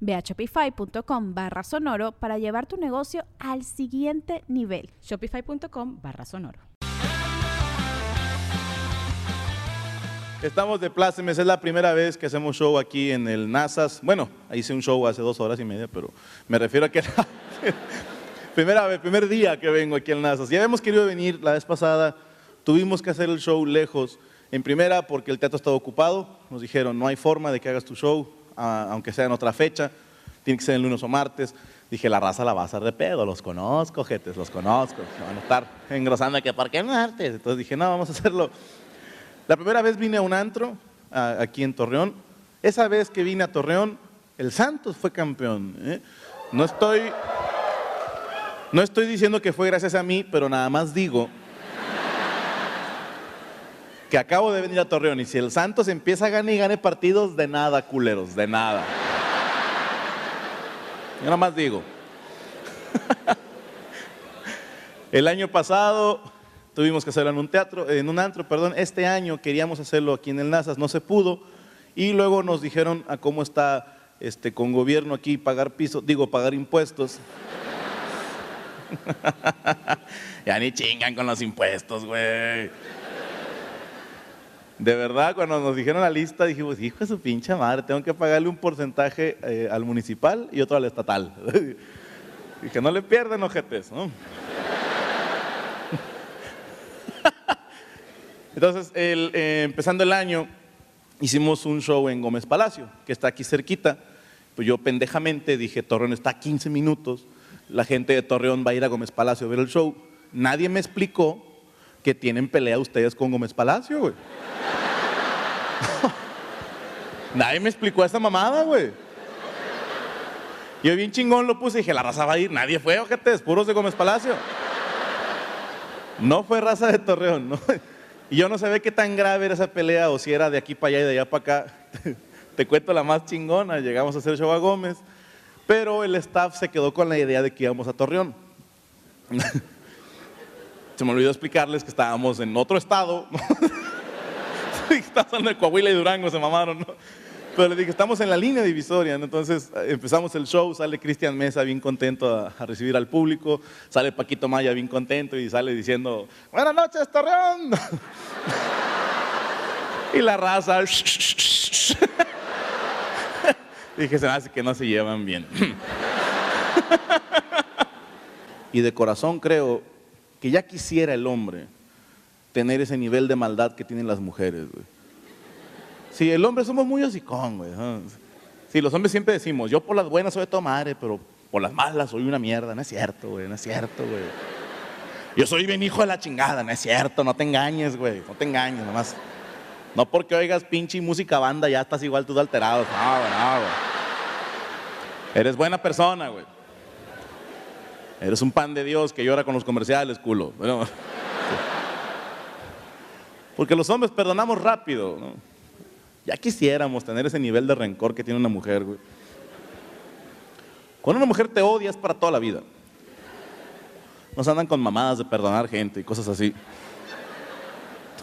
Ve a shopify.com barra sonoro para llevar tu negocio al siguiente nivel. Shopify.com barra sonoro. Estamos de plácemes, es la primera vez que hacemos show aquí en el NASAS. Bueno, hice un show hace dos horas y media, pero me refiero a que primera vez, primer día que vengo aquí al NASAS. Ya habíamos querido venir la vez pasada, tuvimos que hacer el show lejos. En primera, porque el teatro estaba ocupado, nos dijeron, no hay forma de que hagas tu show, aunque sea en otra fecha, tiene que ser el lunes o martes. Dije, la raza la va a hacer de pedo, los conozco, jetes, los conozco, van a estar engrosando que ¿por qué martes? Entonces dije, no, vamos a hacerlo. La primera vez vine a un antro, aquí en Torreón. Esa vez que vine a Torreón, el Santos fue campeón. ¿eh? No estoy, no estoy diciendo que fue gracias a mí, pero nada más digo que acabo de venir a Torreón y si el Santos empieza a ganar y gane partidos, de nada, culeros, de nada. Yo nada más digo. el año pasado tuvimos que hacerlo en un teatro, en un antro, perdón. Este año queríamos hacerlo aquí en el Nazas, no se pudo. Y luego nos dijeron a cómo está este, con gobierno aquí pagar piso, digo, pagar impuestos. ya ni chingan con los impuestos, güey. De verdad, cuando nos dijeron la lista, dijimos, hijo de su pinche madre, tengo que pagarle un porcentaje eh, al municipal y otro al estatal. que no le pierden ojetes, ¿no? Entonces, eh, empezando el año, hicimos un show en Gómez Palacio, que está aquí cerquita. Pues yo pendejamente dije, Torreón está a 15 minutos, la gente de Torreón va a ir a Gómez Palacio a ver el show. Nadie me explicó que tienen pelea ustedes con Gómez Palacio, güey. Nadie me explicó esa mamada, güey. Yo bien chingón lo puse y dije, la raza va a ir. Nadie fue, ojete, puros de Gómez Palacio. No fue raza de Torreón, ¿no? Y yo no sabía qué tan grave era esa pelea o si era de aquí para allá y de allá para acá. Te cuento la más chingona, llegamos a hacer show a Gómez, pero el staff se quedó con la idea de que íbamos a Torreón. Se me olvidó explicarles que estábamos en otro estado. Estábamos en Coahuila y Durango, se mamaron, ¿no? Pero le dije, estamos en la línea divisoria, entonces eh, empezamos el show, sale Cristian Mesa bien contento a, recibir al público, sale Paquito Maya bien contento y sale diciendo, buenas noches, Torreón. y la raza, dije, se me hace que no se llevan bien. y de corazón creo que ya quisiera el hombre tener ese nivel de maldad que tienen las mujeres, güey. Sí, el hombre somos muy hocicón, güey. Sí, los hombres siempre decimos, yo por las buenas soy de tu madre, pero por las malas soy una mierda. No es cierto, güey, no es cierto, güey. Yo soy bien hijo de la chingada, no es cierto, no te engañes, güey, no te engañes, nomás. No porque oigas pinche música banda ya estás igual tú alterado. No, güey, no, güey. Eres buena persona, güey. Eres un pan de Dios que llora con los comerciales, culo. Porque los hombres perdonamos rápido, ¿no? Ya quisiéramos tener ese nivel de rencor que tiene una mujer, güey. Cuando una mujer te odia es para toda la vida. Nos andan con mamadas de perdonar gente y cosas así.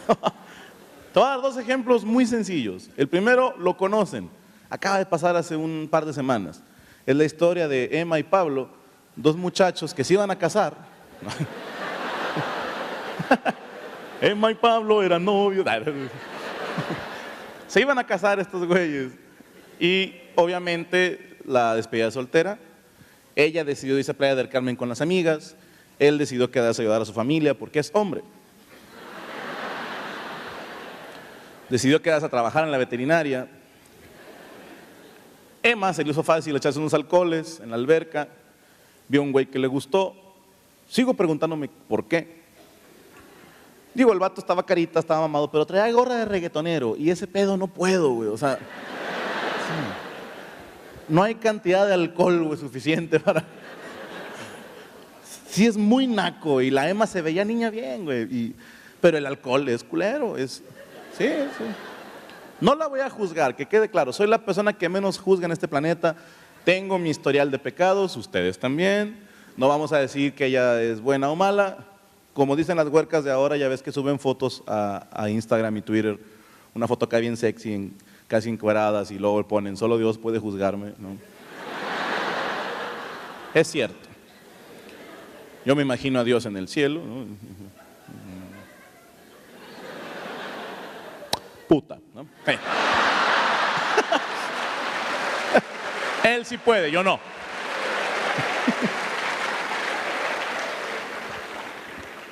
Te voy a dar dos ejemplos muy sencillos. El primero lo conocen. Acaba de pasar hace un par de semanas. Es la historia de Emma y Pablo, dos muchachos que se iban a casar. Emma y Pablo eran novios. Se iban a casar estos güeyes. Y obviamente la despedida soltera. Ella decidió irse a Playa del Carmen con las amigas. Él decidió quedarse a ayudar a su familia porque es hombre. decidió quedarse a trabajar en la veterinaria. Emma se le hizo fácil echarse unos alcoholes en la alberca, vio un güey que le gustó. Sigo preguntándome por qué. Digo, el vato estaba carita, estaba mamado, pero traía gorra de reggaetonero y ese pedo no puedo, güey. O sea, no hay cantidad de alcohol, güey, suficiente para... Sí es muy naco y la Emma se veía niña bien, güey. Pero el alcohol es culero, es... Sí, sí. No la voy a juzgar, que quede claro. Soy la persona que menos juzga en este planeta. Tengo mi historial de pecados, ustedes también. No vamos a decir que ella es buena o mala como dicen las huercas de ahora, ya ves que suben fotos a, Instagram y Twitter, una foto acá bien sexy, casi encueradas, y luego ponen, solo Dios puede juzgarme. es cierto. Yo me imagino a Dios en el cielo. Puta. Él sí puede, yo no.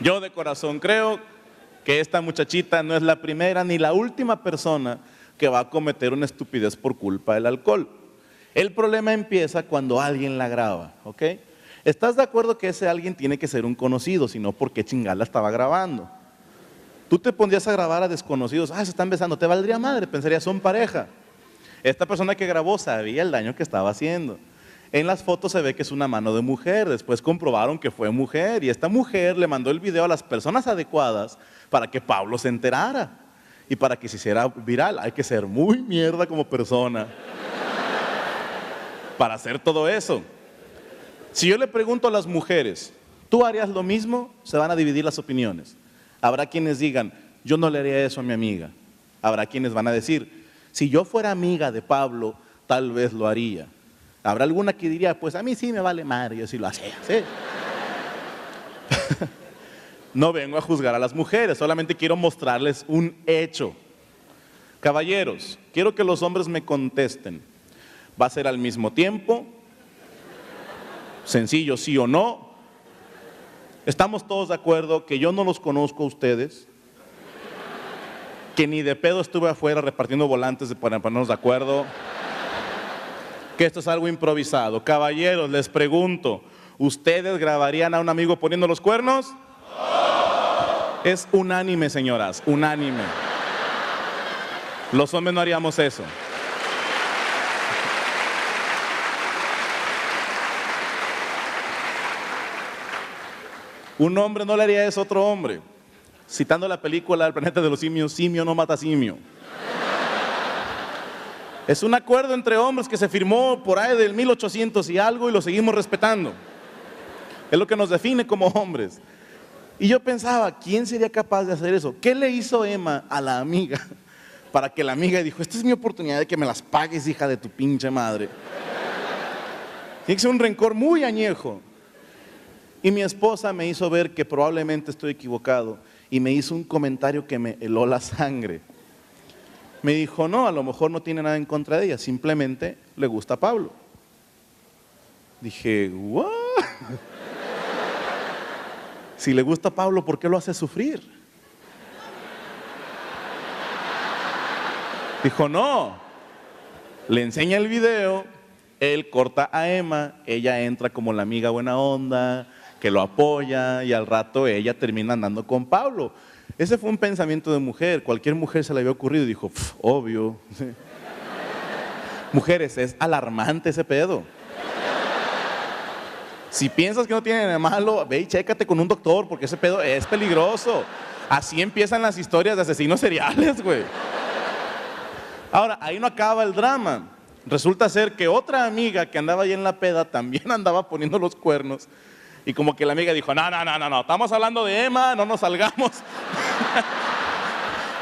Yo de corazón creo que esta muchachita no es la primera ni la última persona que va a cometer una estupidez por culpa del alcohol. El problema empieza cuando alguien la graba, ¿ok? ¿Estás de acuerdo que ese alguien tiene que ser un conocido, si no, ¿por qué chingada estaba grabando? Tú te pondrías a grabar a desconocidos, ah, se están besando, te valdría madre, pensaría, son pareja. Esta persona que grabó sabía el daño que estaba haciendo. En las fotos se ve que es una mano de mujer, después comprobaron que fue mujer y esta mujer le mandó el video a las personas adecuadas para que Pablo se enterara y para que se hiciera viral. Hay que ser muy mierda como persona para hacer todo eso. Si yo le pregunto a las mujeres, ¿tú harías lo mismo? Se van a dividir las opiniones. Habrá quienes digan, yo no le haría eso a mi amiga. Habrá quienes van a decir, si yo fuera amiga de Pablo, tal vez lo haría. Habrá alguna que diría, pues a mí sí me vale madre, yo sí lo hacía. no vengo a juzgar a las mujeres, solamente quiero mostrarles un hecho. Caballeros, quiero que los hombres me contesten. ¿Va a ser al mismo tiempo? Sencillo, sí o no. ¿Estamos todos de acuerdo que yo no los conozco a ustedes? Que ni de pedo estuve afuera repartiendo volantes para ponernos de acuerdo que esto es algo improvisado. Caballeros, les pregunto, ¿ustedes grabarían a un amigo poniendo los cuernos? Es unánime, señoras, unánime. Los hombres no haríamos eso. Un hombre no le haría eso a otro hombre. Citando la película El planeta de los simios, simio no mata simio. Es un acuerdo entre hombres que se firmó por ahí del 1800 y algo y lo seguimos respetando. Es lo que nos define como hombres. Y yo pensaba, ¿quién sería capaz de hacer eso? ¿Qué le hizo Emma a la amiga para que la amiga dijo, esta es mi oportunidad de que me las pagues, hija de tu pinche madre? Tiene que ser un rencor muy añejo. Y mi esposa me hizo ver que probablemente estoy equivocado y me hizo un comentario que me heló la sangre me dijo, no, a lo mejor no tiene nada en contra de ella, simplemente le gusta a Pablo. Dije, ¿what? Si le gusta a Pablo, ¿por qué lo hace sufrir? Dijo, no. Le enseña el video, él corta a Emma, ella entra como la amiga buena onda, que lo apoya y al rato ella termina andando con Pablo. Ese fue un pensamiento de mujer. Cualquier mujer se le había ocurrido y dijo, obvio. Mujeres, es alarmante ese pedo. Si piensas que no tiene nada malo, ve y chécate con un doctor, porque ese pedo es peligroso. Así empiezan las historias de asesinos seriales, güey. Ahora, ahí no acaba el drama. Resulta ser que otra amiga que andaba ahí en la peda también andaba poniendo los cuernos y como que la amiga dijo, no, no, no, no, no, estamos hablando de Emma, no nos salgamos.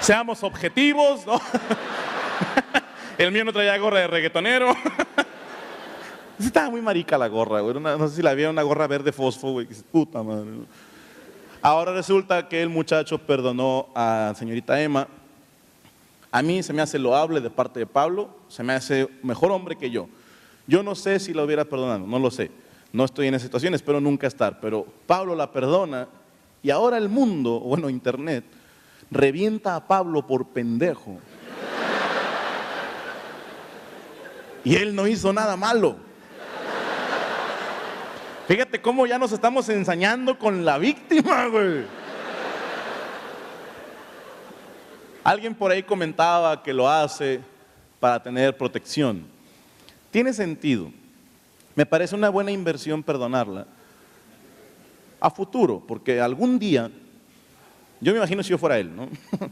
Seamos objetivos, ¿no? El mío no traía gorra de reggaetonero. Estaba muy marica la gorra, güey. no sé si la vieron una gorra verde fosfo, güey. Puta madre. Ahora resulta que el muchacho perdonó a señorita Emma. A mí se me hace loable de parte de Pablo, se me hace mejor hombre que yo. Yo no sé si lo hubiera perdonado, no lo sé. No estoy en esa situación, espero nunca estar, pero Pablo la perdona y ahora el mundo, bueno, Internet, revienta a Pablo por pendejo. Y él no hizo nada malo. Fíjate cómo ya nos estamos ensañando con la víctima, güey. Alguien por ahí comentaba que lo hace para tener protección. Tiene sentido. Me parece una buena inversión perdonarla a futuro, porque algún día, yo me imagino si yo fuera él, ¿no?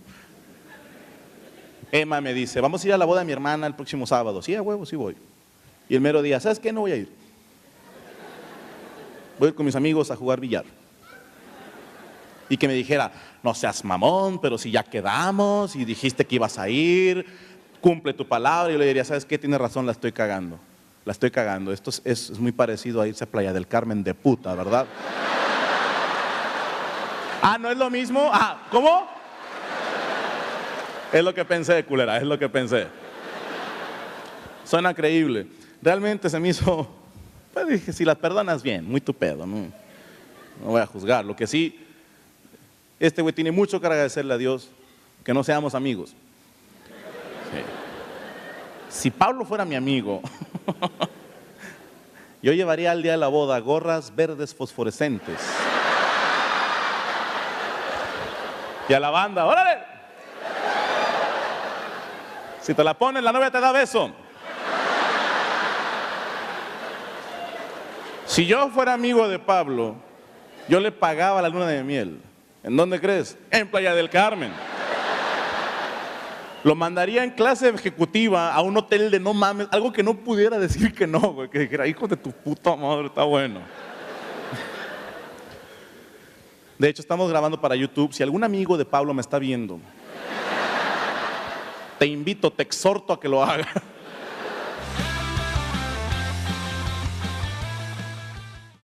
Emma me dice, vamos a ir a la boda de mi hermana el próximo sábado. Sí, a huevo, sí voy. Y el mero día, ¿sabes qué? No voy a ir. Voy con mis amigos a jugar billar. Y que me dijera, no seas mamón, pero si ya quedamos y dijiste que ibas a ir, cumple tu palabra. Y yo le diría, ¿sabes qué? Tienes razón, la estoy cagando. La estoy cagando. Esto es, muy parecido a irse a Playa del Carmen de puta, ¿verdad? ah, ¿no es lo mismo? Ah, ¿cómo? Es lo que pensé, culera, es lo que pensé. Suena creíble. Realmente se me hizo, pues dije, si las perdonas bien, muy tu pedo, no, no voy a juzgar. Lo que sí, este güey tiene mucho que agradecerle a Dios que no seamos amigos. Si Pablo fuera mi amigo, yo llevaría al día de la boda gorras verdes fosforescentes. Y a la banda, órale. Si te la pones, la novia te da beso. Si yo fuera amigo de Pablo, yo le pagaba la luna de miel. ¿En dónde crees? En Playa del Carmen. Lo mandaría en clase ejecutiva a un hotel de no mames, algo que no pudiera decir que no, güey, que dijera, hijo de tu puta madre, está bueno. De hecho, estamos grabando para YouTube. Si algún amigo de Pablo me está viendo, te invito, te exhorto a que lo haga.